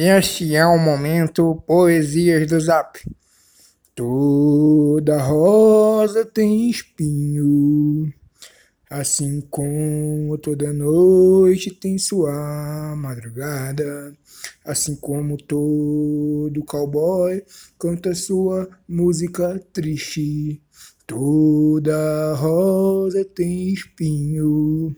Este é o momento Poesias do Zap. Toda rosa tem espinho, assim como toda noite tem sua madrugada, assim como todo cowboy canta sua música triste. Toda rosa tem espinho.